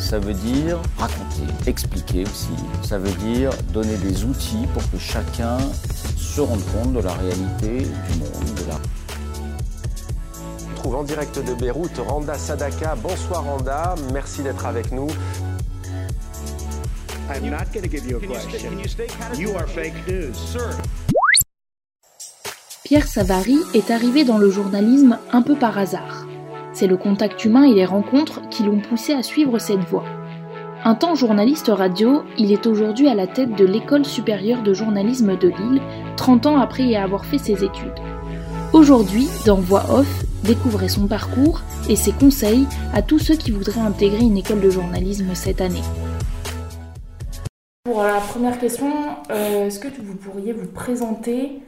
ça veut dire raconter, expliquer aussi. Ça veut dire donner des outils pour que chacun se rende compte de la réalité du monde, de la On trouve en direct de Beyrouth Randa Sadaka. Bonsoir Randa, merci d'être avec nous. I'm not going to give you a question. You are fake news. Pierre Savary est arrivé dans le journalisme un peu par hasard. C'est le contact humain et les rencontres qui l'ont poussé à suivre cette voie. Un temps journaliste radio, il est aujourd'hui à la tête de l'École supérieure de journalisme de Lille, 30 ans après y avoir fait ses études. Aujourd'hui, dans Voix Off, découvrez son parcours et ses conseils à tous ceux qui voudraient intégrer une école de journalisme cette année. Pour la première question, euh, est-ce que vous pourriez vous présenter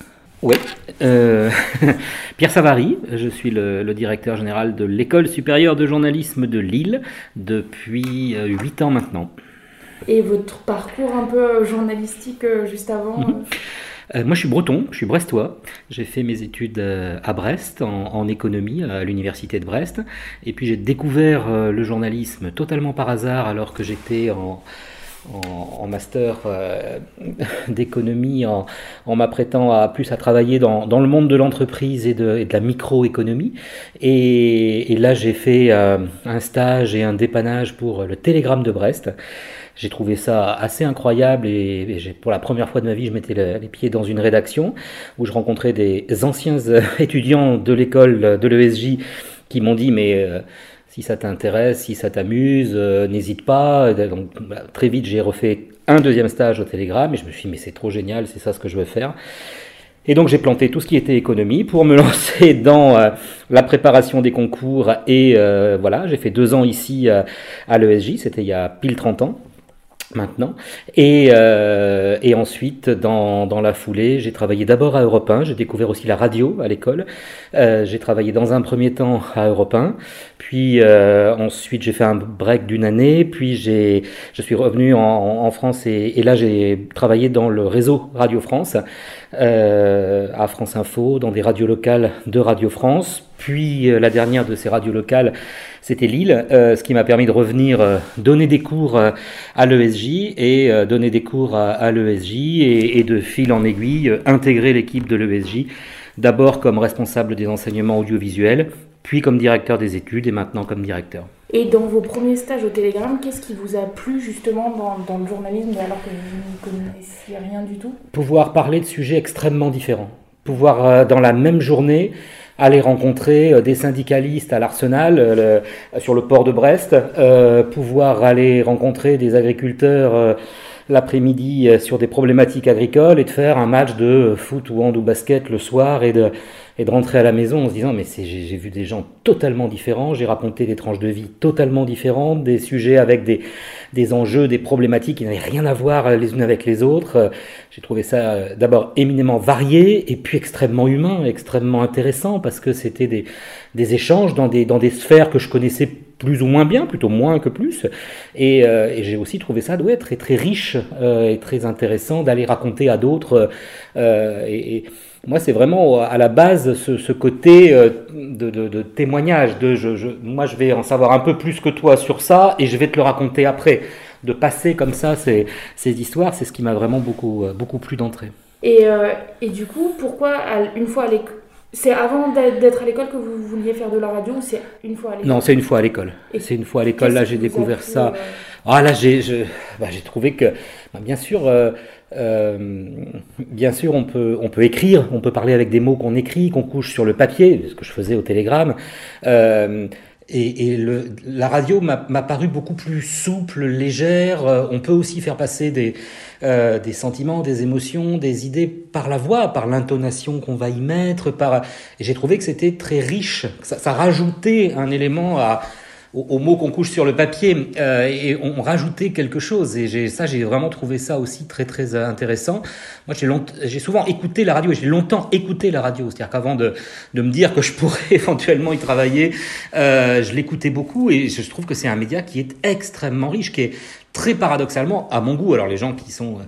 Oui, euh, Pierre Savary, je suis le, le directeur général de l'École supérieure de journalisme de Lille depuis euh, 8 ans maintenant. et votre parcours un peu journalistique euh, juste avant Mhm. Euh, moi je suis breton, je suis brestois. J'ai fait mes études euh, à Brest en, en économie à l'université de Brest. Et puis j'ai découvert euh, le journalisme totalement par hasard alors que j'étais en, en, master euh, d'économie en, en m'apprêtant à plus à travailler dans, le monde de l'entreprise et de, la microéconomie. Et, et là j'ai fait euh, un stage et un dépannage pour le Télégramme de Brest. J'ai trouvé ça assez incroyable et, pour la première fois de ma vie, je mettais le- les pieds dans une rédaction où je rencontrais des anciens euh, étudiants de l'école de l'ESJ qui m'ont dit mais si ça t'intéresse, si ça t'amuse, euh, n'hésite pas. Donc bah, très vite, j'ai refait un deuxième stage au Télégramme et je me suis dit mais c'est trop génial, c'est ça ce que je veux faire. Et donc j'ai planté tout ce qui était économie pour me lancer dans euh, la préparation des concours et euh, voilà, j'ai fait deux ans ici à l'ESJ, c'était il y a pile 30 ans maintenant. Et, euh, et ensuite, dans, dans la foulée, j'ai travaillé d'abord à Europe 1, j'ai découvert aussi la radio à l'école. Euh, j'ai travaillé dans un premier temps à Europe 1, puis euh, ensuite j'ai fait un break d'une année, puis j'ai, je suis revenu en, France et, là j'ai travaillé dans le réseau Radio France, à France Info, dans des radios locales de Radio France. Puis euh, la dernière de ces radios locales, c'était Lille, euh, ce qui m'a permis de revenir euh, donner des cours euh, à l'ESJ et donner des cours à, à l'ESJ et, et de fil en aiguille intégrer l'équipe de l'ESJ, d'abord comme responsable des enseignements audiovisuels, puis comme directeur des études et maintenant comme directeur. Et dans vos premiers stages au Télégramme, qu'est-ce qui vous a plu justement dans, dans le journalisme alors que vous ne connaissiez rien du tout? Pouvoir parler de sujets extrêmement différents. Pouvoir, dans la même journée, aller rencontrer euh, des syndicalistes à l'Arsenal, euh, sur le port de Brest, euh, pouvoir aller rencontrer des agriculteurs l'après-midi sur des problématiques agricoles et de faire un match de foot ou hand ou basket le soir et de, et de rentrer à la maison en se disant mais j'ai vu des gens totalement différents, j'ai raconté des tranches de vie totalement différentes, des sujets avec des, des enjeux, des problématiques qui n'avaient rien à voir les unes avec les autres. J'ai trouvé ça euh, d'abord éminemment varié et puis extrêmement humain, extrêmement intéressant parce que c'était des, des échanges dans des, dans des sphères que je connaissais plus ou moins bien, plutôt moins que plus. Et, euh, j'ai aussi trouvé ça ouais, très très riche euh, et très intéressant d'aller raconter à d'autres. Moi, c'est vraiment à la base ce, ce côté euh, de, de, de témoignage. De je, je, moi, je vais en savoir un peu plus que toi sur ça et je vais te le raconter après. De passer comme ça ces, ces histoires, c'est ce qui m'a vraiment beaucoup, euh, beaucoup plu d'entrée. Et, euh, et du coup, pourquoi une fois à l'école C'est avant d'être à l'école que vous vouliez faire de la radio ou c'est une fois à l'école? Non, c'est une fois à l'école. C'est une fois à l'école. Là, j'ai découvert ça. euh, Ah là, j'ai bah, trouvé que, bah, bien sûr, euh, euh, bien sûr, on peut, on peut écrire, on peut parler avec des mots qu'on écrit, qu'on couche sur le papier, ce que je faisais au télégramme. Euh, et, et le, la radio m'a paru beaucoup plus souple, légère. On peut aussi faire passer des, euh, des sentiments, des émotions, des idées par la voix, par l'intonation qu'on va y mettre. Par... J'ai trouvé que c'était très riche. Ça, ça rajoutait un élément à, aux, mots qu'on couche sur le papier euh, et on, rajoutait quelque chose. Et j'ai, ça, j'ai vraiment trouvé ça aussi très très intéressant. Moi, j'ai, j'ai souvent écouté la radio et j'ai longtemps écouté la radio. C'est-à-dire qu'avant de, de me dire que je pourrais éventuellement y travailler, euh, je l'écoutais beaucoup et je trouve que c'est un média qui est extrêmement riche, qui est très paradoxalement, à mon goût, alors les gens qui sont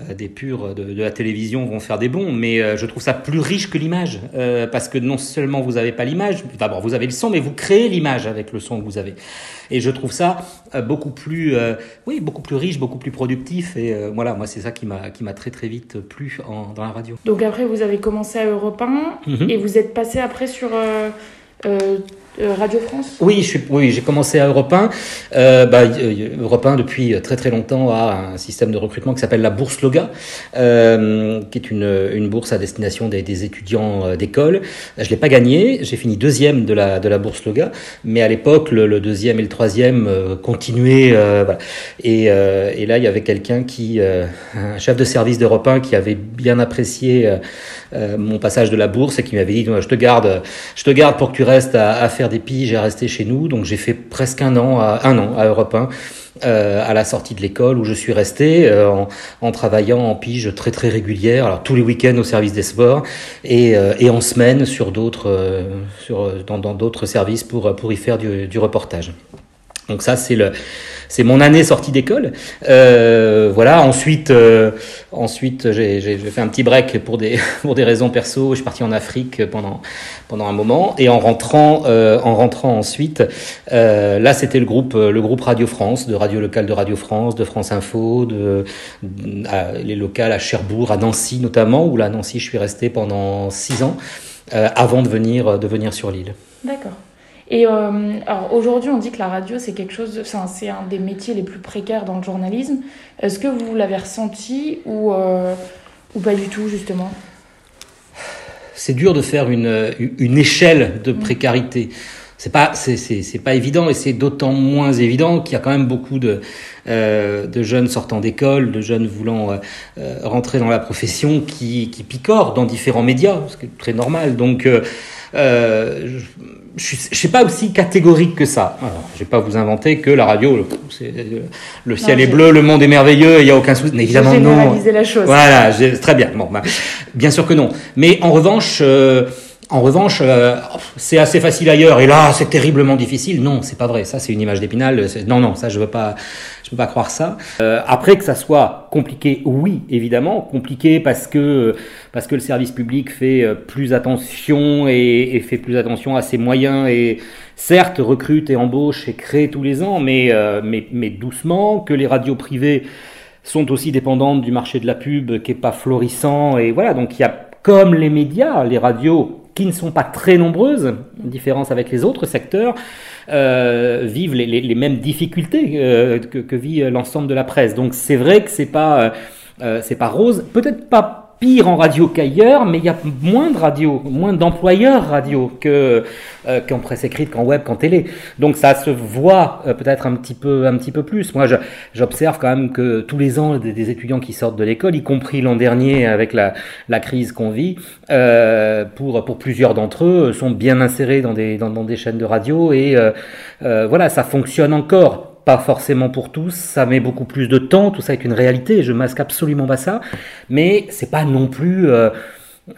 euh, des purs de, de, la télévision vont faire des bons, mais euh, je trouve ça plus riche que l'image, euh, parce que non seulement vous n'avez pas l'image, d'abord vous avez le son, mais vous créez l'image avec le son que vous avez. Et je trouve ça beaucoup plus, oui, beaucoup plus riche, beaucoup plus productif. Et voilà, moi c'est ça qui m'a qui m'a très très vite plu en, dans la radio. Donc après vous avez commencé à Europe 1 mhm. et vous êtes passé après sur Radio France Oui, je oui, j'ai commencé à Europe 1. Euh, bah, Europe 1, depuis très très longtemps, a un système de recrutement qui s'appelle la bourse Loga, euh, qui est une, une bourse à destination des, des étudiants euh, d'école. Je l'ai pas gagné, j'ai fini deuxième de la, de la bourse Loga, mais à l'époque, le, le, deuxième et le troisième euh, continuaient. voilà. et, et, là, il y avait quelqu'un qui, un chef de service d'Europe 1 qui avait bien apprécié mon passage de la bourse et qui m'avait dit, je te garde, je te garde pour que tu restes à, à faire des piges et à rester chez nous. Donc j'ai fait presque un an, à, un an à Europe 1. Euh, à la sortie de l'école où je suis resté euh, en, travaillant en pige très très régulière, alors tous les week-ends au service des sports et, euh, et en semaine sur d'autres sur dans d'autres services pour pour y faire du reportage. Donc ça c'est le c'est mon année sortie d'école. Euh, voilà. Ensuite, euh, ensuite, j'ai fait un petit break pour des pour des raisons perso. Je suis parti en Afrique pendant pendant un moment et en rentrant euh, en rentrant ensuite, là c'était le groupe le groupe Radio France, de radio locale de Radio France, de France Info, de, les locales à Cherbourg, à Nancy notamment, où là à Nancy je suis resté pendant six ans avant de venir de venir sur l'île. D'accord. Et euh, alors aujourd'hui, on dit que la radio, c'est quelque chose, c'est un des métiers les plus précaires dans le journalisme. Est-ce que vous l'avez ressenti ou, euh, ou pas du tout, justement? C'est dur de faire une, une échelle de mm. précarité. C'est pas, c'est, pas évident et c'est d'autant moins évident qu'il y a quand même beaucoup de, euh, de jeunes sortant d'école, de jeunes voulant euh, rentrer dans la profession qui, qui picorent dans différents médias, ce qui est très normal. Donc, euh, je ne suis pas aussi catégorique que ça. je vais pas vous inventer que la radio, le, le ciel est bleu, le monde est merveilleux, il n'y a aucun souci. Évidemment non. la chose. Voilà, très bien. Bon, bah, bien sûr que non. Mais en revanche, euh, en revanche, euh, c'est assez facile ailleurs et là, c'est terriblement difficile. Non, c'est pas vrai. Ça, c'est une image d'épinal. Non, non, ça, je veux pas, pas croire ça. Euh, après que ça soit compliqué, oui, évidemment, compliqué parce que parce que le service public fait euh, plus attention et, fait plus attention à ses moyens et certes recrute et embauche et crée tous les ans, mais mais, mais doucement. Que les radios privées sont aussi dépendantes du marché de la pub qui est pas florissant et voilà. Donc il y a comme les médias, les radios qui ne sont pas très nombreuses, en différence avec les autres secteurs, euh, vivent les, mêmes difficultés euh, que, que, vit l'ensemble de la presse. Donc c'est vrai que c'est pas euh, c'est pas rose, peut-être pas pire en radio qu'ailleurs, mais il y a moins de radio, moins d'employeurs radio que euh, qu'en presse écrite, qu'en web, qu'en télé. Donc ça se voit euh, peut-être un petit peu, un petit peu plus. Moi, j'observe quand même que tous les ans, des, étudiants qui sortent de l'école, y compris l'an dernier avec la, la crise qu'on vit, euh, pour pour plusieurs d'entre eux, sont bien insérés dans des dans, dans des chaînes de radio et euh, euh, voilà, ça fonctionne encore pas forcément pour tous, ça met beaucoup plus de temps, tout ça est une réalité, je masque absolument pas ça, mais c'est pas non plus euh,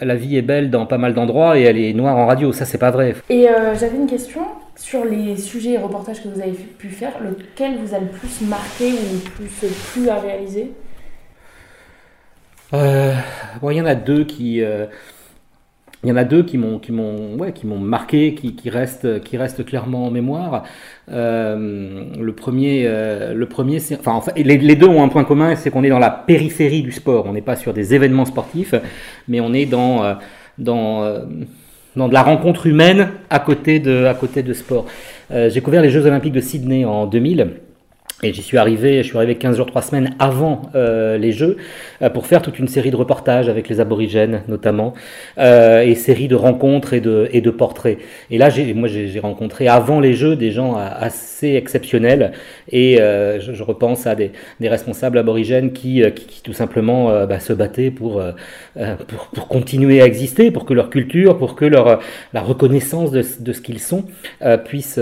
la vie est belle dans pas mal d'endroits et elle est noire en radio, ça c'est pas vrai. Et euh, j'avais une question sur les sujets et reportages que vous avez pu faire, lequel vous a le plus marqué ou le plus plus à réaliser? Euh, Bon, il y en a deux qui euh, il y en a deux qui m'ont qui m'ont ouais, qui m'ont marqué, qui, qui restent qui restent clairement en mémoire. Euh, le premier euh, le premier c'est enfin, les, les, deux ont un point commun, c'est qu'on est dans la périphérie du sport. On n'est pas sur des événements sportifs, mais on est dans euh, dans euh, dans de la rencontre humaine à côté de à côté de sport. Euh, j'ai couvert les Jeux Olympiques de Sydney en 2000. Et j'y suis arrivé, je suis arrivé 15 jours, 3 semaines avant euh, les Jeux euh, pour faire toute une série de reportages avec les aborigènes notamment, euh, et série de rencontres et de, et de portraits. Et là, moi, j'ai, rencontré avant les Jeux des gens assez exceptionnels, et je, repense à des, responsables aborigènes qui, qui, tout simplement bah, se battaient pour, pour, pour, continuer à exister, pour que leur culture, pour que leur, la reconnaissance de, de ce qu'ils sont puisse,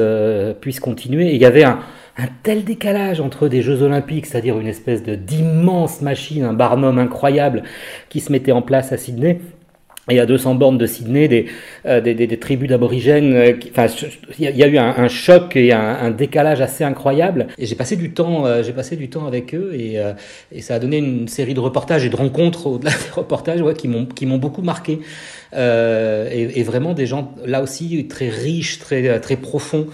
puisse continuer. Et il y avait un un tel décalage entre des Jeux Olympiques, c'est-à-dire une espèce de d'immense machine, un barnum incroyable qui se mettait en place à Sydney, et à 200 bornes de Sydney, des, euh, tribus d'aborigènes. Euh, il y, a eu un, choc et un, décalage assez incroyable. Et j'ai passé du temps, euh, j'ai passé du temps avec eux, et, ça a donné une série de reportages et de rencontres au-delà des reportages, qui m'ont beaucoup marqué. Et, vraiment des gens là aussi très riches, très profonds.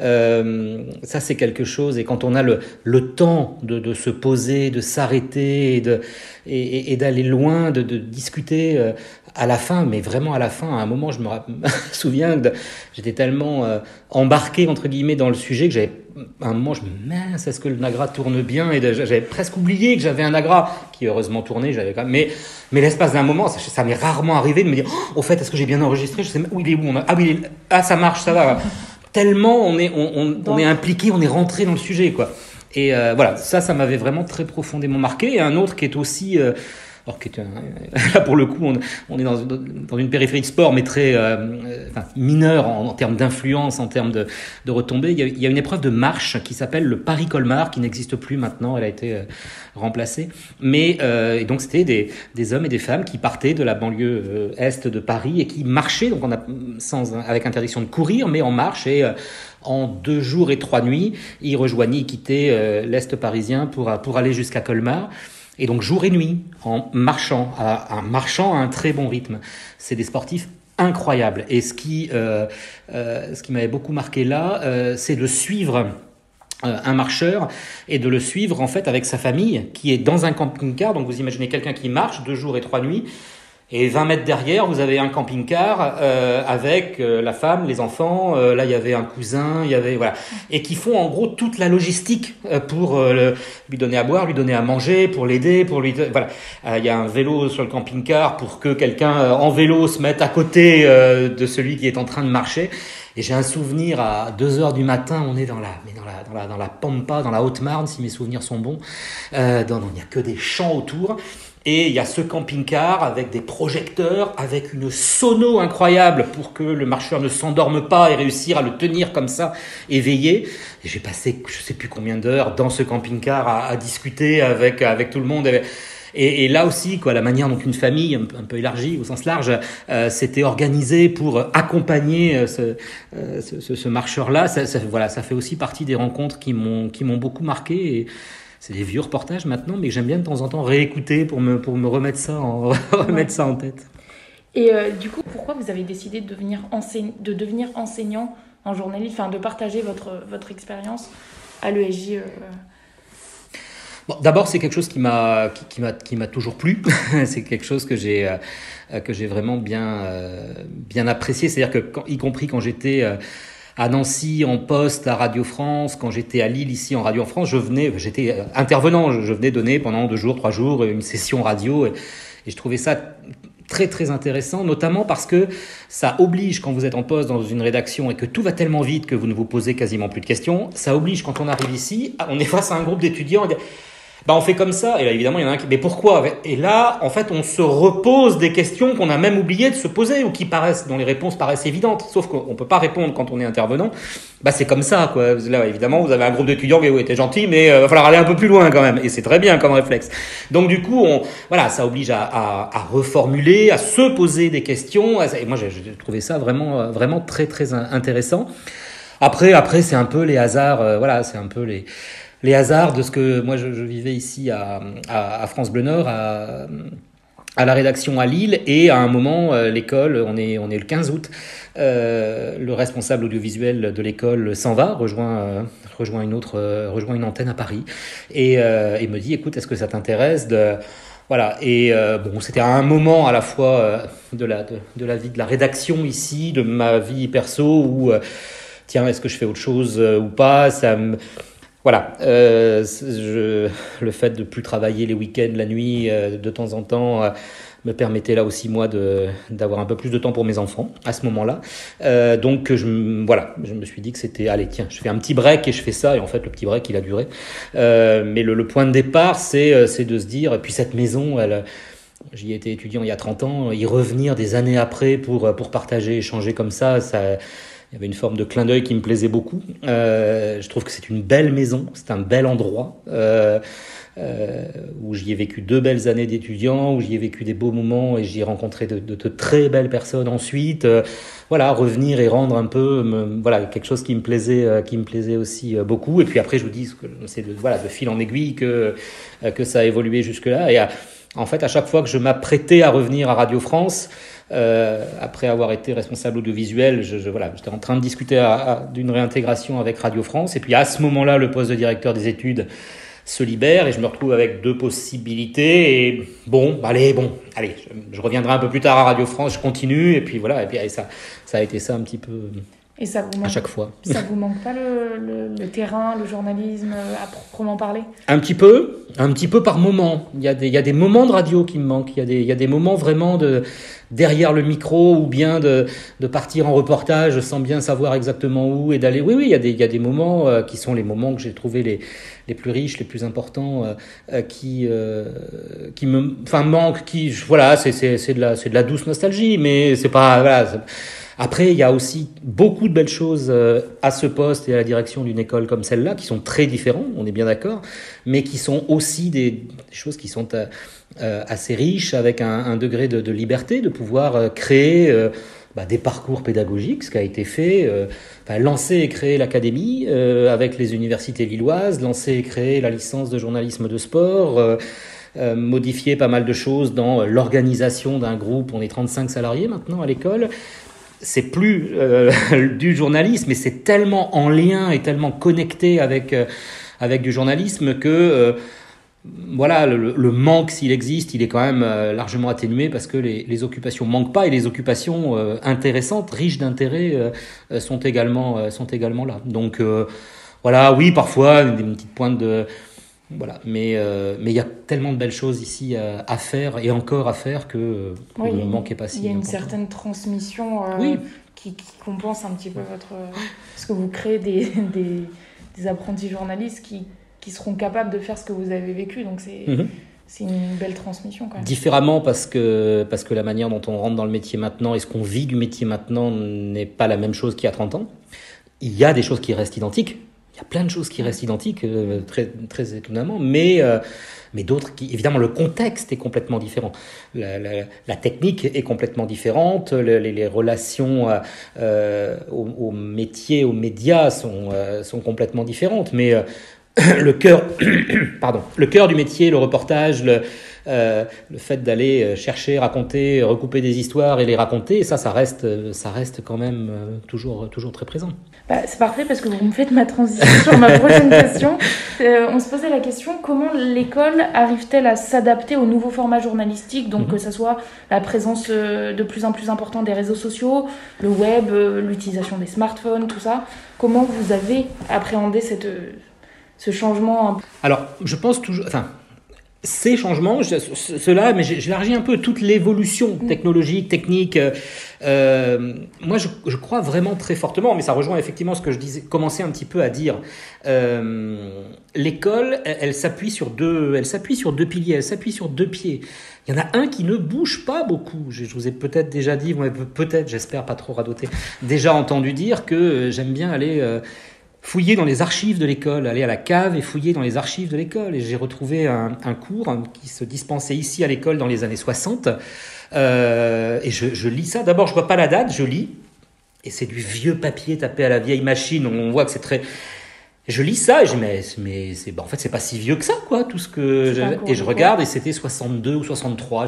Euh, ça, c'est quelque chose. Et quand on a le, le temps de, de, se poser, de s'arrêter et, de, et, d'aller loin, de, de discuter euh, à la fin, mais vraiment à la fin, à un moment, je me souviens que j'étais tellement euh, embarqué, entre guillemets, dans le sujet que j'avais un moment, je me mince, est-ce que le Nagra tourne bien? Et j'avais presque oublié que j'avais un Nagra qui heureusement tournait. J'avais même, mais mais l'espace d'un moment, ça, m'est rarement arrivé de me dire, oh, au fait, est-ce que j'ai bien enregistré? Je sais où il est où on a, Ah oui, ah ça marche, ça va tellement on est, on, on, on est impliqué, on est rentré dans le sujet, quoi. Et euh, voilà, ça, ça m'avait vraiment très profondément marqué. Et un autre qui est aussi euh, alors qui est un, là pour le coup on, on est dans, dans, une périphérie de sport mais très euh, enfin, mineure en, en termes d'influence, en termes de, de retombées. Il y, a, il y, a, une épreuve de marche qui s'appelle le Paris Colmar qui n'existe plus maintenant, elle a été euh, remplacée. Mais euh, et donc c'était des, des hommes et des femmes qui partaient de la banlieue euh, est de Paris et qui marchaient donc on a sans avec interdiction de courir mais en marche et euh, en deux jours et trois nuits, ils rejoignaient, ils quittaient l'est parisien pour pour aller jusqu'à Colmar. Et donc jour et nuit, en marchant, en marchant à un très bon rythme. C'est des sportifs incroyables. Et ce qui, euh, euh, ce qui m'avait beaucoup marqué là, euh, c'est de suivre un marcheur et de le suivre en fait avec sa famille qui est dans un camping-car. Donc vous imaginez quelqu'un qui marche deux jours et trois nuits et 20 mètres derrière, vous avez un camping-car euh, avec euh, la femme, les enfants. Euh, là, il y avait un cousin, il y avait voilà, et qui font en gros toute la logistique euh, pour euh, le, lui donner à boire, lui donner à manger, pour l'aider, pour lui voilà. il y a un vélo sur le camping-car pour que quelqu'un en vélo se mette à côté de celui qui est en train de marcher. Et j'ai un souvenir à 2 heures du matin, on est dans la, mais dans la, dans la, dans la Pampa, dans la Haute-Marne, si mes souvenirs sont bons. Euh, dans, il n'y a que des champs autour. Et il y a ce camping-car avec des projecteurs, avec une sono incroyable pour que le marcheur ne s'endorme pas et réussir à le tenir comme ça, éveillé. J'ai passé je sais plus combien d'heures dans ce camping-car à, discuter avec, avec tout le monde. Et, là aussi, quoi, la manière dont une famille un, peu élargie au sens large euh, s'était organisée pour accompagner euh, ce, euh, ce, ce marcheur-là, ça, ça, voilà, ça fait aussi partie des rencontres qui m'ont qui m'ont beaucoup marqué. C'est des vieux reportages maintenant, mais j'aime bien de temps en temps réécouter pour me, pour me remettre, ça en, remettre ça en tête. Et euh, du coup, pourquoi vous avez décidé de devenir, enseigne, de devenir enseignant en journalisme, enfin de partager votre, votre expérience à l'ESJ euh... bon, D'abord, c'est quelque chose qui m'a qui, qui m'a qui m'a toujours plu. c'est quelque chose que j'ai euh, que j'ai vraiment bien euh, bien apprécié. C'est-à-dire que, quand, y compris quand j'étais à Nancy en poste à Radio France, quand j'étais à Lille ici en Radio France, je venais, j'étais intervenant, je venais donner pendant deux jours, trois jours une session radio et, et je trouvais ça très très intéressant, notamment parce que ça oblige quand vous êtes en poste dans une rédaction et que tout va tellement vite que vous ne vous posez quasiment plus de questions, ça oblige quand on arrive ici, on est face à un groupe d'étudiants bah on fait comme ça. Et là, évidemment, il y en a un qui, mais pourquoi Et là, en fait, on se repose des questions qu'on a même oublié de se poser ou qui paraissent, dont les réponses paraissent évidentes. Sauf qu'on peut pas répondre quand on est intervenant. Bah, c'est comme ça, quoi. Là, évidemment, vous avez un groupe d'étudiants qui était gentil, mais euh, va falloir aller un peu plus loin quand même. Et c'est très bien comme réflexe. Donc, du coup, voilà, ça oblige à reformuler, à se poser des questions. Et moi, j'ai trouvé ça vraiment, euh, vraiment très, très intéressant. Après, après, c'est un peu les hasards. Euh, voilà, c'est un peu les les hasards de ce que moi je, vivais ici à, France Bleu Nord, à, la rédaction à Lille, et à un moment, euh, l'école, on est, on est le 15 août, euh, le responsable audiovisuel de l'école s'en va, rejoint, euh, rejoint, une autre, rejoint une antenne à Paris, et, et me dit, écoute, est-ce que ça t'intéresse de... Voilà, et bon, c'était un moment à la fois de, la, de, la vie de la rédaction ici, de ma vie perso, où, tiens, est-ce que je fais autre chose ou pas? Ça voilà, je, le fait de plus travailler les week-ends, la nuit, de temps en temps, me permettait là aussi moi d'avoir un peu plus de temps pour mes enfants à ce moment-là. Euh, donc je, voilà, je me suis dit que c'était allez tiens, je fais un petit break et je fais ça et en fait le petit break il a duré. Euh, mais le, point de départ c'est euh, c'est de se dire puis cette maison elle J'y étais étudiant il y a 30 ans, y revenir des années après pour, pour partager, échanger comme ça, ça, il y avait une forme de clin d'œil qui me plaisait beaucoup. Euh, je trouve que c'est une belle maison, c'est un bel endroit. Euh, euh, où j'y ai vécu deux belles années d'étudiant, où j'y ai vécu des beaux moments et j'y ai rencontré de, de, de, très belles personnes ensuite. Euh, voilà, revenir et rendre un peu, voilà, quelque chose qui me plaisait, euh, qui me plaisait aussi beaucoup. Et puis après, je vous dis, c'est de, voilà, de fil en aiguille que que ça a évolué jusque là. Et en fait, à chaque fois que je m'apprêtais à revenir à Radio France, euh, après avoir été responsable audiovisuel, je, je voilà, j'étais en train de discuter d'une réintégration avec Radio France. Et puis à ce moment-là, le poste de directeur des études se libère et je me retrouve avec deux possibilités. Et bon allez bon allez je, reviendrai un peu plus tard à Radio France je continue. Et puis voilà et puis ça ça a été ça un petit peu et ça vous manque, à chaque fois. ça vous manque pas le, le, le, terrain le journalisme à proprement parler? Un petit peu un petit peu par moment. Il y a des il y a des moments de radio qui me manquent. Il y a des il y a des moments vraiment de derrière le micro ou bien de, de partir en reportage sans bien savoir exactement où et d'aller. Oui, oui, il y, a des, il y a des moments euh, qui sont les moments que j'ai trouvé les, les plus riches, les plus importants, euh, euh qui, euh, qui me, enfin, manquent, qui, voilà, c'est, de la, c'est de la douce nostalgie, mais c'est pas, voilà. Après, il y a aussi beaucoup de belles choses euh, à ce poste et à la direction d'une école comme celle-là, qui sont très différents, on est bien d'accord, mais qui sont aussi des, choses qui sont euh, assez riche, avec un, un degré de, de, liberté, de pouvoir euh, créer euh, bah, des parcours pédagogiques, ce qui a été fait, enfin, lancer et créer l'académie avec les universités lilloises, lancer et créer la licence de journalisme de sport. Euh, modifier pas mal de choses dans l'organisation d'un groupe. On est 35 salariés maintenant à l'école. C'est plus euh, du journalisme, mais c'est tellement en lien et tellement connecté avec, avec du journalisme que voilà, le, le manque, s'il existe, il est quand même euh, largement atténué parce que les, les, occupations manquent pas et les occupations euh, intéressantes, riches d'intérêt, euh, sont également sont également là. Donc voilà, oui, parfois des petites pointes de voilà, mais mais il y a tellement de belles choses ici à, faire et encore à faire que oui, ne manquait pas si. Il y a une certaine transmission oui. qui, qui, compense un petit peu votre parce que vous créez des, des, des apprentis journalistes qui qui seront capables de faire ce que vous avez vécu. Donc c'est mmh. c'est une belle transmission. Quand même. Différemment parce que, parce que la manière dont on rentre dans le métier maintenant et ce qu'on vit du métier maintenant n'est pas la même chose qu'il y a 30 ans. Il y a des choses qui restent identiques. Il y a plein de choses qui restent identiques, euh, très, très étonnamment, mais, euh, mais d'autres qui, évidemment, le contexte est complètement différent. La, la, la technique est complètement différente, les, les relations euh, au, au, métier, aux médias sont, euh, sont complètement différentes, mais le cœur, pardon, le cœur du métier, le reportage, le, euh, le fait d'aller euh, chercher, raconter, recouper des histoires et les raconter, ça, ça reste, ça reste quand même euh, toujours, toujours très présent. Bah, c'est parfait parce que vous me faites ma transition sur ma prochaine question. Euh, on se posait la question comment l'école arrive-t-elle à s'adapter au nouveau format journalistique, donc -hmm. que ce soit la présence de plus en plus importante des réseaux sociaux, le web, l'utilisation des smartphones, tout ça. Comment vous avez appréhendé cette ce changement Alors, je pense toujours. Enfin, ces changements, cela, mais j'élargis un peu toute l'évolution mm. technologique, technique. Euh, moi, je, je, crois vraiment très fortement, mais ça rejoint effectivement ce que je disais, commençais un petit peu à dire. Euh, L'école, elle, elle s'appuie sur deux, elle s'appuie sur deux piliers, elle s'appuie sur deux pieds. Il y en a un qui ne bouge pas beaucoup. Je, je vous ai peut-être déjà dit, peut-être, j'espère pas trop radoter, déjà entendu dire que j'aime bien aller. Euh, fouiller dans les archives de l'école, aller à la cave et fouiller dans les archives de l'école. Et j'ai retrouvé un, cours qui se dispensait ici à l'école dans les années 60. Euh, et je, je, lis ça. D'abord, je vois pas la date, je lis. Et c'est du vieux papier tapé à la vieille machine. On voit que c'est très je lis ça et je mais mais c'est bah, en fait c'est pas si vieux que ça quoi tout ce que je, et je regarde et c'était 62 ou 63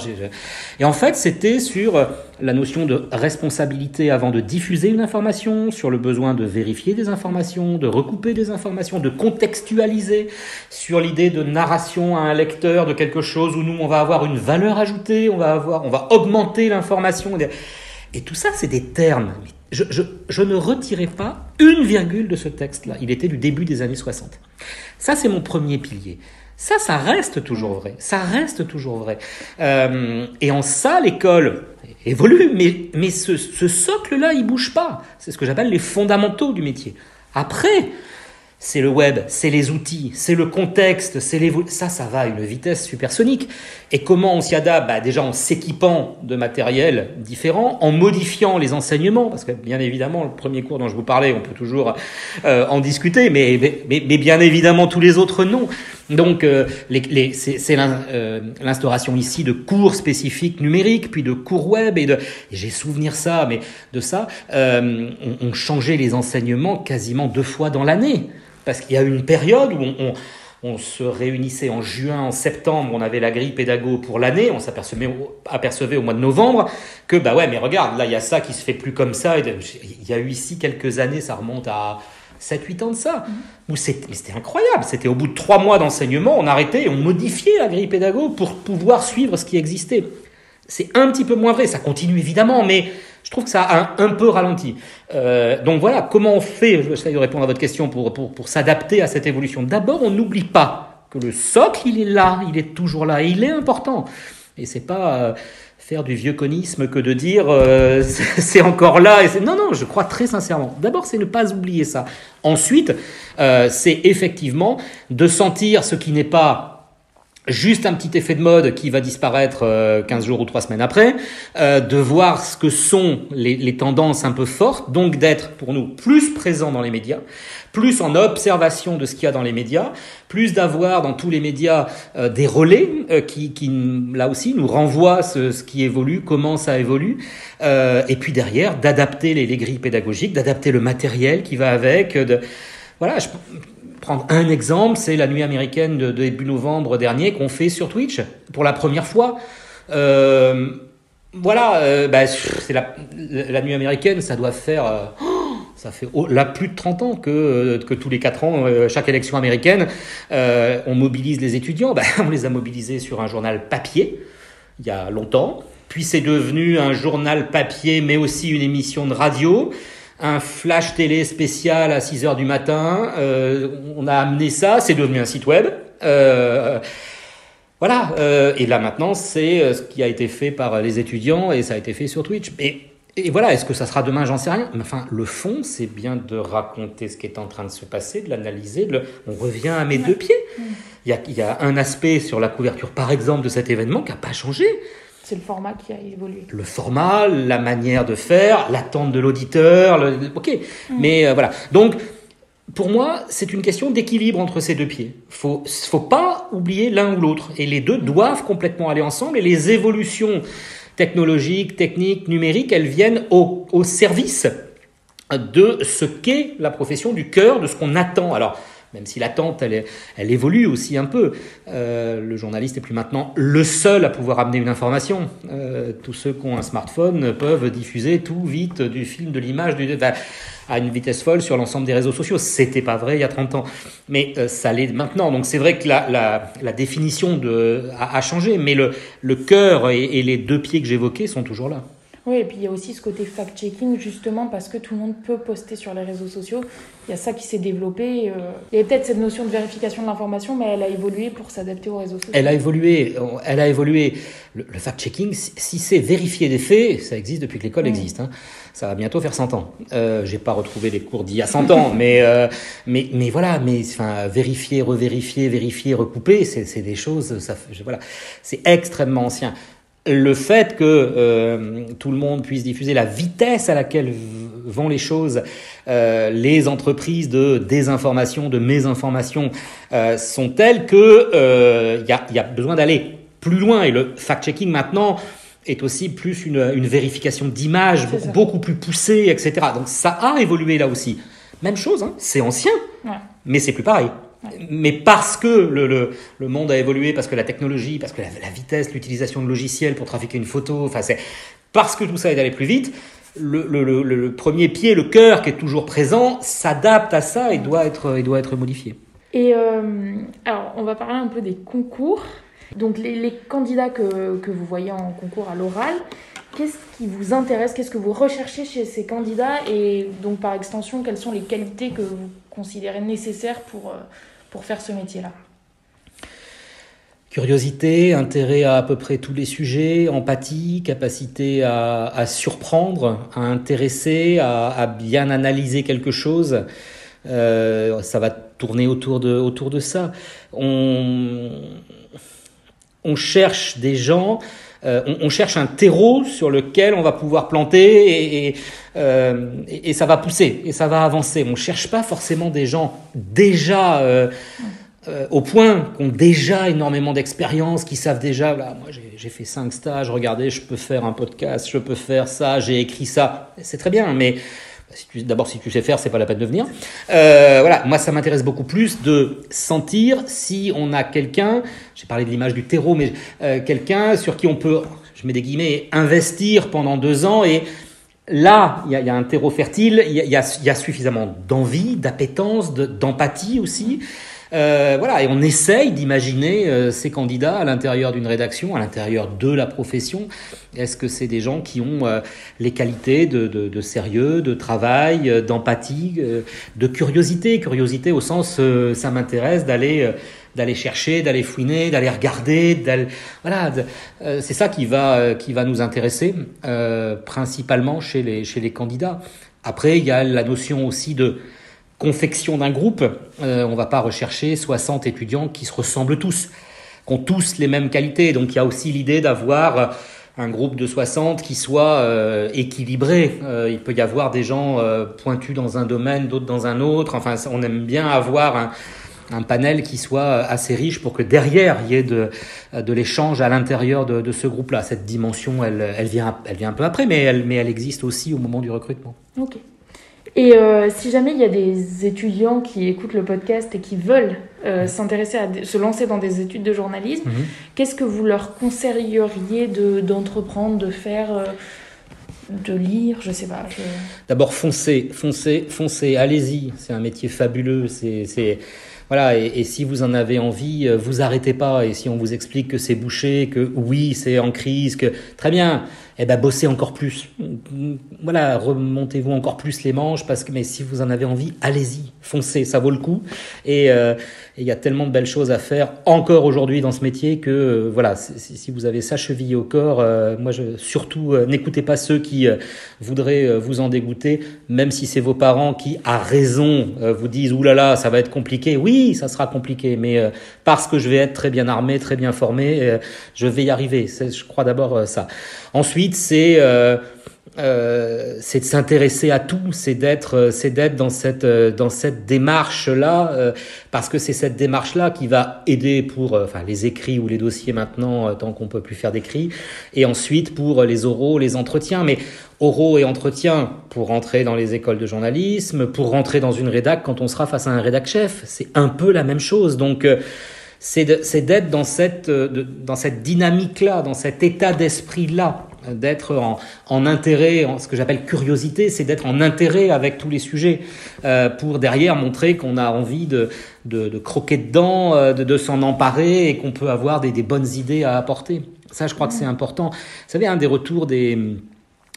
et en fait c'était sur la notion de responsabilité avant de diffuser une information sur le besoin de vérifier des informations de recouper des informations de contextualiser sur l'idée de narration à un lecteur de quelque chose où nous on va avoir une valeur ajoutée on va avoir on va augmenter l'information Et tout ça, c'est des termes. Je, ne retirais pas une virgule de ce texte-là. Il était du début des années 60. Ça, c'est mon premier pilier. Ça, ça reste toujours vrai. Ça reste toujours vrai. Euh, et en ça, l'école évolue, mais, mais ce, ce socle-là, il bouge pas. C'est ce que j'appelle les fondamentaux du métier. Après, c'est le web, c'est les outils, c'est le contexte, c'est ça, ça va à une vitesse supersonique. Et comment on s'y adapte bah, Déjà en s'équipant de matériel différent, en modifiant les enseignements, parce que bien évidemment, le premier cours dont je vous parlais, on peut toujours euh, en discuter, mais, mais, mais, bien évidemment tous les autres non. Donc euh, les, c'est euh, l'instauration ici de cours spécifiques numériques, puis de cours web, et, de, j'ai souvenir ça, mais de ça, on, on changeait les enseignements quasiment deux fois dans l'année. Parce qu'il y a une période où on, on, se réunissait en juin, en septembre, on avait la grille pédago pour l'année, on s'apercevait apercevait au mois de novembre que, bah ouais, mais regarde, là, il y a ça qui se fait plus comme ça. Il y a eu ici quelques années, ça remonte à 7-8 ans de ça, où c'était incroyable. C'était au bout de trois mois d'enseignement, on arrêtait et on modifiait la grille pédago pour pouvoir suivre ce qui existait. C'est un petit peu moins vrai, ça continue évidemment, mais je trouve que ça a un, peu ralenti. Euh, donc voilà, comment on fait, je vais de répondre à votre question, pour, pour, pour s'adapter à cette évolution. D'abord, on n'oublie pas que le socle, il est là, il est toujours là, il est important. Et c'est pas euh, faire du vieux conisme que de dire euh, c'est encore là. Non, non, je crois très sincèrement. D'abord, c'est ne pas oublier ça. Ensuite, euh, c'est effectivement de sentir ce qui n'est pas juste un petit effet de mode qui va disparaître 15 euh, jours ou 3 semaines après, euh, de voir ce que sont les, les tendances un peu fortes, donc d'être pour nous plus présents dans les médias, plus en observation de ce qu'il y a dans les médias, plus d'avoir dans tous les médias euh, des relais qui, qui, là aussi, nous renvoient ce, ce qui évolue, comment ça évolue, et puis derrière, d'adapter les, les, grilles pédagogiques, d'adapter le matériel qui va avec, de... Voilà, je, prendre un exemple, c'est la nuit américaine de, début novembre dernier qu'on fait sur Twitch pour la première fois. Euh, voilà, euh, bah, c'est la, nuit américaine, ça doit faire, euh, ça fait là plus de 30 ans que, que tous les 4 ans, chaque élection américaine, on mobilise les étudiants. Bah, on les a mobilisés sur un journal papier il y a longtemps. Puis c'est devenu un journal papier, mais aussi une émission de radio un flash télé spécial à 6 heures du matin. Euh, on a amené ça, c'est devenu un site web. Euh, voilà. Euh, et là maintenant, c'est ce qui a été fait par les étudiants et ça a été fait sur Twitch. Et, et voilà, est-ce que ça sera demain J'en sais rien. Mais enfin, le fond, c'est bien de raconter ce qui est en train de se passer, de l'analyser. On revient à mes deux pieds. Il y, a, il y a un aspect sur la couverture, par exemple, de cet événement qui n'a pas changé. C'est le format qui a évolué. Le format, la manière de faire, l'attente de l'auditeur, le... ok. Mm. Mais euh, voilà. Donc, pour moi, c'est une question d'équilibre entre ces deux pieds. Faut, faut pas oublier l'un ou l'autre. Et les deux doivent complètement aller ensemble. Et les évolutions technologiques, techniques, numériques, elles viennent au, au service de ce qu'est la profession du cœur, de ce qu'on attend. Alors, même si l'attente, elle, elle évolue aussi un peu. Euh, le journaliste est plus maintenant le seul à pouvoir amener une information. Euh, tous ceux qui ont un smartphone peuvent diffuser tout vite du film, de l'image, à une vitesse folle sur l'ensemble des réseaux sociaux. C'était pas vrai il y a 30 ans, mais euh, ça l'est maintenant. Donc c'est vrai que la, la, définition de, a, changé, mais le, le cœur et les deux pieds que j'évoquais sont toujours là. Oui, et puis il y a aussi ce côté fact-checking, justement parce que tout le monde peut poster sur les réseaux sociaux. Il y a ça qui s'est développé. Euh, il y a peut-être cette notion de vérification de l'information, mais elle a évolué pour s'adapter aux réseaux sociaux. Elle a évolué. Elle a évolué. Le, fact-checking, si c'est vérifier des faits, ça existe depuis que l'école existe. Hein. Ça va bientôt faire 100 ans. Euh, J'ai pas retrouvé les cours d'il y a 100 ans, mais, euh, mais, mais voilà, mais enfin, vérifier, revérifier, vérifier, recouper, c'est des choses, ça, voilà, c'est extrêmement ancien le fait que euh, tout le monde puisse diffuser la vitesse à laquelle vont les choses, euh, les entreprises de désinformation, de mésinformation euh, sont telles que il y a, y, a, besoin d'aller plus loin. Et le fact-checking maintenant est aussi plus une, une vérification d'images beaucoup, beaucoup, plus poussée, etc. Donc ça a évolué là aussi. Même chose, hein, c'est ancien, ouais. mais c'est plus pareil. Mais parce que le, le, le, monde a évolué, parce que la technologie, parce que la, vitesse, l'utilisation de logiciels pour trafiquer une photo, enfin c'est parce que tout ça est allé plus vite, le, le, le, premier pied, le cœur qui est toujours présent, s'adapte à ça et doit être, et doit être modifié. Et euh, alors, on va parler un peu des concours. Donc, les, les candidats que, que, vous voyez en concours à l'oral, qu'est-ce qui vous intéresse, qu'est-ce que vous recherchez chez ces candidats? Et donc par extension, quelles sont les qualités que vous considérez nécessaires pour, euh, pour faire ce métier-là? Curiosité, intérêt à à peu près tous les sujets, empathie, capacité à, surprendre, à intéresser, à, bien analyser quelque chose. Euh, ça va tourner autour de, autour de ça. On, on cherche des gens euh, on, cherche un terreau sur lequel on va pouvoir planter euh, et, et, ça va pousser et ça va avancer. On ne cherche pas forcément des gens déjà euh, au point, qui ont déjà énormément d'expérience, qui savent déjà, là, moi j'ai fait cinq stages, regardez, je peux faire un podcast, je peux faire ça, j'ai écrit ça. C'est très bien, mais D'abord, si tu sais faire, c'est pas la peine de venir. Euh, voilà, moi, ça m'intéresse beaucoup plus de sentir si on a quelqu'un. J'ai parlé de l'image du terreau, mais euh, quelqu'un sur qui on peut, je mets des guillemets, investir pendant deux ans et Là, il y, a un terreau fertile, il y, a, suffisamment d'envie, d'appétence, d'empathie aussi. Euh, voilà, et on essaye d'imaginer euh, ces candidats à l'intérieur d'une rédaction, à l'intérieur de la profession. Est-ce que c'est des gens qui ont euh, les qualités de, de, de, sérieux, de travail, d'empathie, de curiosité? Curiosité au sens, ça m'intéresse d'aller d'aller chercher, d'aller fouiner, d'aller regarder, voilà, c'est ça qui va qui va nous intéresser principalement chez les chez les candidats. Après, il y a la notion aussi de confection d'un groupe, euh, on ne va pas rechercher 60 étudiants qui se ressemblent tous, qui ont tous les mêmes qualités. Donc il y a aussi l'idée d'avoir un groupe de 60 qui soit euh, équilibré. Euh, il peut y avoir des gens pointus dans un domaine, d'autres dans un autre. Enfin, on aime bien avoir un, panel qui soit assez riche pour que derrière il y ait de, l'échange à l'intérieur de, ce groupe-là. Cette dimension, elle, elle, vient, elle vient un peu après, mais elle, mais elle existe aussi au moment du recrutement. Ok. Et euh, si jamais il y a des étudiants qui écoutent le podcast et qui veulent euh, s'intéresser à se lancer dans des études de journalisme, mhm. qu'est-ce que vous leur conseilleriez d'entreprendre, de, faire euh, de lire, je sais pas. D'abord, foncez, foncez, foncez, allez-y. C'est un métier fabuleux. C'est voilà. Et, si vous en avez envie, vous arrêtez pas. Et si on vous explique que c'est bouché, que oui, c'est en crise, que très bien eh ben bossez encore plus. Voilà, remontez-vous encore plus les manches parce que mais si vous en avez envie, allez-y, foncez, ça vaut le coup. Et euh, il y a tellement de belles choses à faire encore aujourd'hui dans ce métier que euh, voilà, si, vous avez ça chevillé au corps, euh, moi je surtout n'écoutez pas ceux qui voudraient vous en dégoûter, même si c'est vos parents qui à raison vous disent oulala, ça va être compliqué. Oui, ça sera compliqué, mais parce que je vais être très bien armé, très bien formé, je vais y arriver. Je crois d'abord ça. Ensuite, c'est euh, euh, c'est de s'intéresser à tout, c'est d'être euh, c'est d'être dans cette dans cette démarche là parce que c'est cette démarche là qui va aider pour enfin les écrits ou les dossiers maintenant tant qu'on peut plus faire d'écrits et ensuite pour les oraux, les entretiens. Mais oraux et entretiens pour rentrer dans les écoles de journalisme, pour rentrer dans une rédac quand on sera face à un rédac chef, c'est un peu la même chose. Donc c'est d'être dans cette, dans cette dynamique-là, dans cet état d'esprit-là d'être en, en, intérêt, en ce que j'appelle curiosité, c'est d'être en intérêt avec tous les sujets euh, pour derrière montrer qu'on a envie de, de, de croquer dedans, euh, de, de s'en emparer et qu'on peut avoir des, des, bonnes idées à apporter. Ça, je crois que c'est important. Vous savez, un des retours des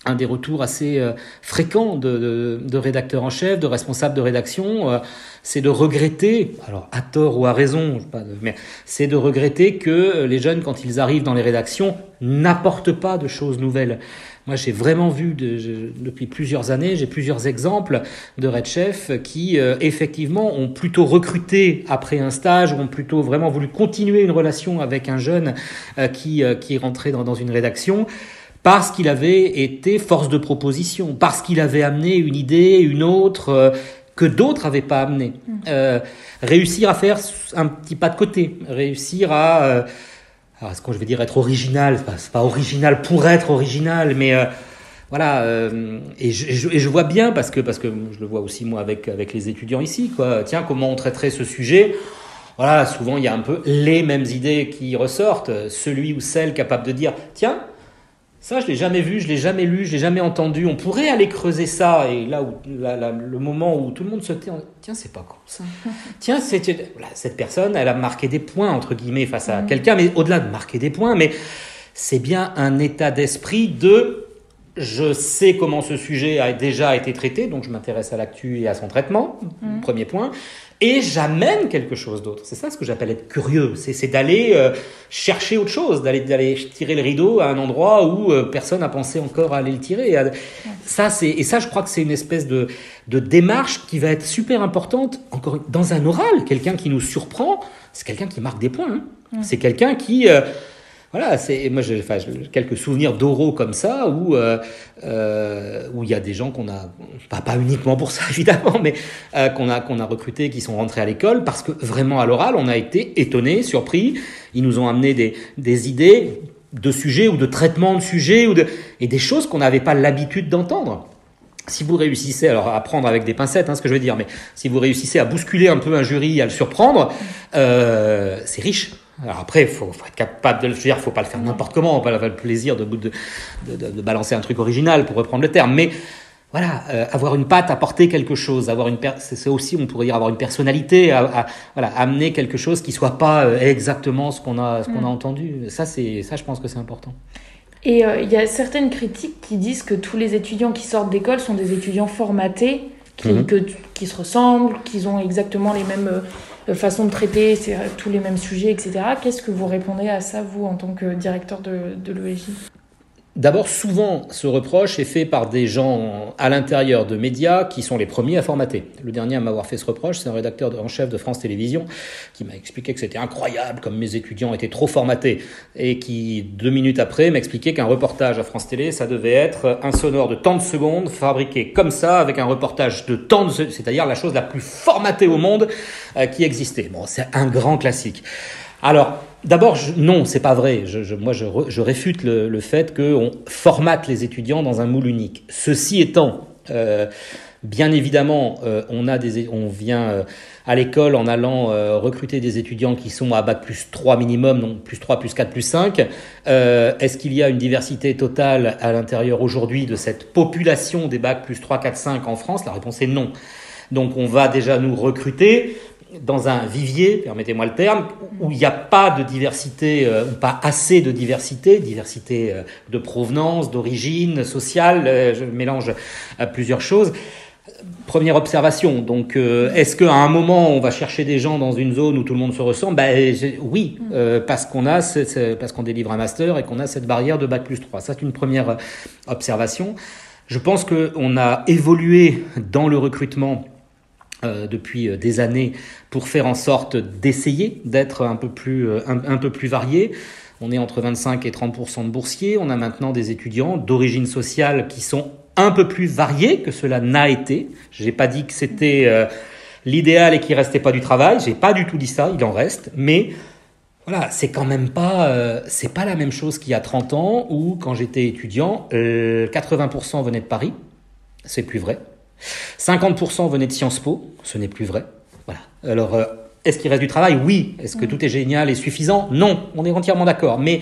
un des retours assez euh, fréquents de, de, de, rédacteurs en chef, de responsables de rédaction, euh, c'est de regretter, alors à tort ou à raison, mais c'est de regretter que les jeunes, quand ils arrivent dans les rédactions, n'apportent pas de choses nouvelles. Moi, j'ai vraiment vu de, depuis plusieurs années, j'ai plusieurs exemples de Red Chef qui, euh, effectivement, ont plutôt recruté après un stage, ont plutôt vraiment voulu continuer une relation avec un jeune qui, qui est rentré dans, dans une rédaction parce qu'il avait été force de proposition, parce qu'il avait amené une idée, une autre, euh, que d'autres n'avaient pas amené. Mm. Euh, réussir à faire un petit pas de côté, réussir à... Euh, alors, est-ce que je vais dire être original? C'est pas, pas original pour être original, mais... Euh, voilà, et je, et, je, vois bien parce que parce que je le vois aussi moi avec avec les étudiants ici quoi. Tiens, comment on traiterait ce sujet? Voilà, souvent il y a un peu les mêmes idées qui ressortent. Celui ou celle capable de dire tiens, ça, je l'ai jamais vu, je l'ai jamais lu, je l'ai jamais entendu. On pourrait aller creuser ça. Et là où le moment où tout le monde se tait, tiens, c'est pas con ça. tiens, cette personne, elle a marqué des points entre guillemets face à mm. quelqu'un, mais au-delà de marquer des points, mais c'est bien un état d'esprit de je sais comment ce sujet a déjà été traité, donc je m'intéresse à l'actu et à son traitement, mmh. premier point et j'amène quelque chose d'autre. C'est ça ce que j'appelle être curieux. C'est d'aller euh, chercher autre chose, d'aller d'aller tirer le rideau à un endroit où euh, personne n'a pensé encore à aller le tirer. Ça, c'est et ça, je crois que c'est une espèce de de démarche qui va être super importante. Encore dans un oral, quelqu'un qui nous surprend, c'est quelqu'un qui marque des points. Hein. C'est quelqu'un qui euh, voilà, c'est moi j'ai enfin, quelques souvenirs d'oraux comme ça où euh, euh, où il y a des gens qu'on a pas, pas uniquement pour ça évidemment, mais euh, qu'on a qu'on a recrutés qui sont rentrés à l'école parce que vraiment à l'oral on a été étonnés, surpris. Ils nous ont amené des des idées de sujets ou de traitement de sujets ou de et des choses qu'on n'avait pas l'habitude d'entendre si vous réussissez, alors à prendre avec des pincettes, hein, ce que je veux dire, mais si vous réussissez à bousculer un peu un jury, à le surprendre, c'est riche. Alors après, il faut, faut, être capable de le faire, faut pas le faire n'importe comment, on pas avoir le plaisir de, de, de, de, balancer un truc original, pour reprendre le terme, mais voilà, euh, avoir une patte, apporter quelque chose, avoir une c'est aussi, on pourrait dire, avoir une personnalité, à, à, voilà, amener quelque chose qui soit pas euh, exactement ce qu'on a, ce qu'on a mm. entendu. Ça, c'est, ça, je pense que c'est important. Et euh, il y a certaines critiques qui disent que tous les étudiants qui sortent d'école sont des étudiants formatés, qui, mm-hmm. que, qui se ressemblent, qu'ils ont exactement les mêmes façon de traiter c'est tous les mêmes sujets, etc. Qu'est-ce que vous répondez à ça, vous, en tant que directeur de, de D'abord, souvent, ce reproche est fait par des gens à l'intérieur de médias qui sont les premiers à formater. Le dernier à m'avoir fait ce reproche, c'est un rédacteur en chef de France Télévisions qui m'a expliqué que c'était incroyable comme mes étudiants étaient trop formatés et qui, deux minutes après, m'expliquait qu'un reportage à France Télé, ça devait être un sonore de tant de secondes fabriqué comme ça avec un reportage de tant de c'est-à-dire la chose la plus formatée au monde euh, qui existait. Bon, c'est un grand classique. Alors, D'abord, non, c'est pas vrai. Je, moi, je, réfute le, fait qu'on formate les étudiants dans un moule unique. Ceci étant, euh, bien évidemment, euh, on, a des, on vient euh, à l'école en allant recruter des étudiants qui sont à bac plus 3 minimum, donc plus 3, plus 4, plus 5. Est-ce qu'il y a une diversité totale à l'intérieur aujourd'hui de cette population des bacs plus 3, 4, 5 en France? La réponse est non. Donc on va déjà nous recruter dans un vivier, permettez-moi le terme, où il n'y a pas de diversité, euh, ou pas assez de diversité, diversité euh, de provenance, d'origine sociale, euh, je mélange plusieurs choses. Première observation, donc est-ce qu'à un moment on va chercher des gens dans une zone où tout le monde se ressemble? Ben, Oui, parce qu'on a parce qu'on délivre un master et qu'on a cette barrière de bac plus 3. Ça c'est une première observation. Je pense qu'on a évolué dans le recrutement euh, depuis euh, des années pour faire en sorte d'essayer d'être un peu plus euh, un, peu plus varié. On est entre 25 et 30% de boursiers. On a maintenant des étudiants d'origine sociale qui sont un peu plus variés que cela n'a été. J'ai pas dit que c'était l'idéal et qu'il restait pas du travail. J'ai pas du tout dit ça. Il en reste, mais voilà, c'est quand même pas c'est pas la même chose qu'il y a 30 ans où quand j'étais étudiant, 80% venaient de Paris. C'est plus vrai. 50% venaient de Sciences Po, ce n'est plus vrai. Voilà. Alors, euh, est-ce qu'il reste du travail? Oui. Est-ce que tout est génial et suffisant? Non, on est entièrement d'accord. Mais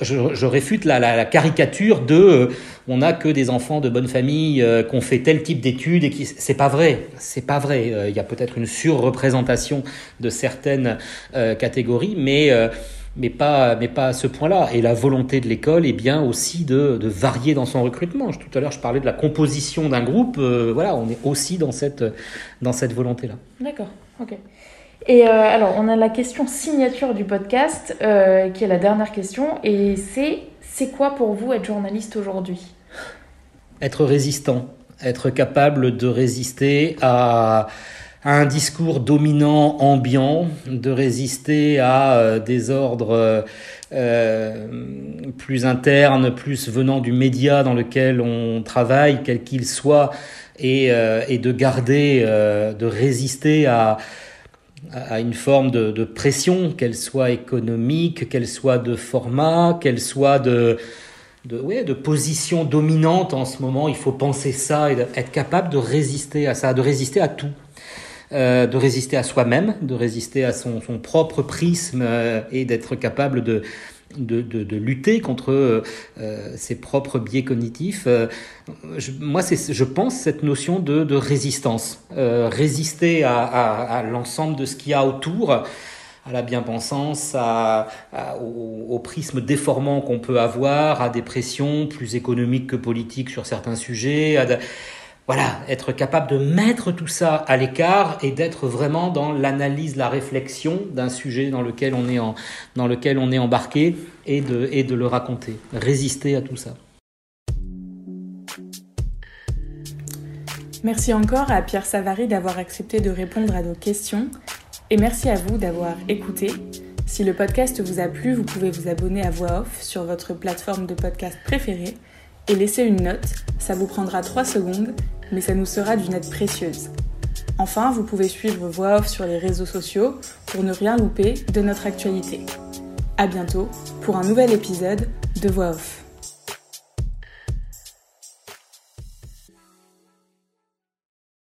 je, réfute la, caricature de euh, on n'a que des enfants de bonne famille euh, qui ont fait tel type d'études et qui c'est pas vrai c'est pas vrai il y a peut-être une surreprésentation de certaines catégories mais mais pas, mais pas à ce point-là. Et la volonté de l'école est bien aussi de, de, varier dans son recrutement. Tout à l'heure, je parlais de la composition d'un groupe. Euh, voilà, on est aussi dans cette, dans cette volonté-là. D'accord, ok. Et euh, alors, on a la question signature du podcast, euh, qui est la dernière question, et c'est c'est quoi pour vous être journaliste aujourd'hui? Être résistant, être capable de résister à un discours dominant, ambiant, de résister à euh, des ordres euh, plus internes, plus venant du média dans lequel on travaille, quel qu'il soit, et, euh, et, de garder, de résister à, à une forme de, de pression, qu'elle soit économique, qu'elle soit de format, qu'elle soit de, de, ouais, de position dominante en ce moment. Il faut penser ça et être capable de résister à ça, de résister à tout. Euh, de résister à soi-même, de résister à son, son propre prisme euh, et d'être capable de, de, de, de, lutter contre euh, ses propres biais cognitifs. Je, moi, je pense, cette notion de, de résistance. résister à, à, à l'ensemble de ce qu'il y a autour à la bien-pensance, à, au, prisme déformant qu'on peut avoir, à des pressions plus économiques que politiques sur certains sujets. Voilà, être capable de mettre tout ça à l'écart et d'être vraiment dans l'analyse, la réflexion d'un sujet dans lequel on est embarqué de, et de le raconter, résister à tout ça. Merci encore à Pierre Savary d'avoir accepté de répondre à nos questions et merci à vous d'avoir écouté. Si le podcast vous a plu, vous pouvez vous abonner à Voix Off sur votre plateforme de podcast préférée et laisser une note. Ça vous prendra 3 secondes, mais ça nous sera d'une aide précieuse. Enfin, vous pouvez suivre Voix Off sur les réseaux sociaux pour ne rien louper de notre actualité. A bientôt pour un nouvel épisode de Voix Off.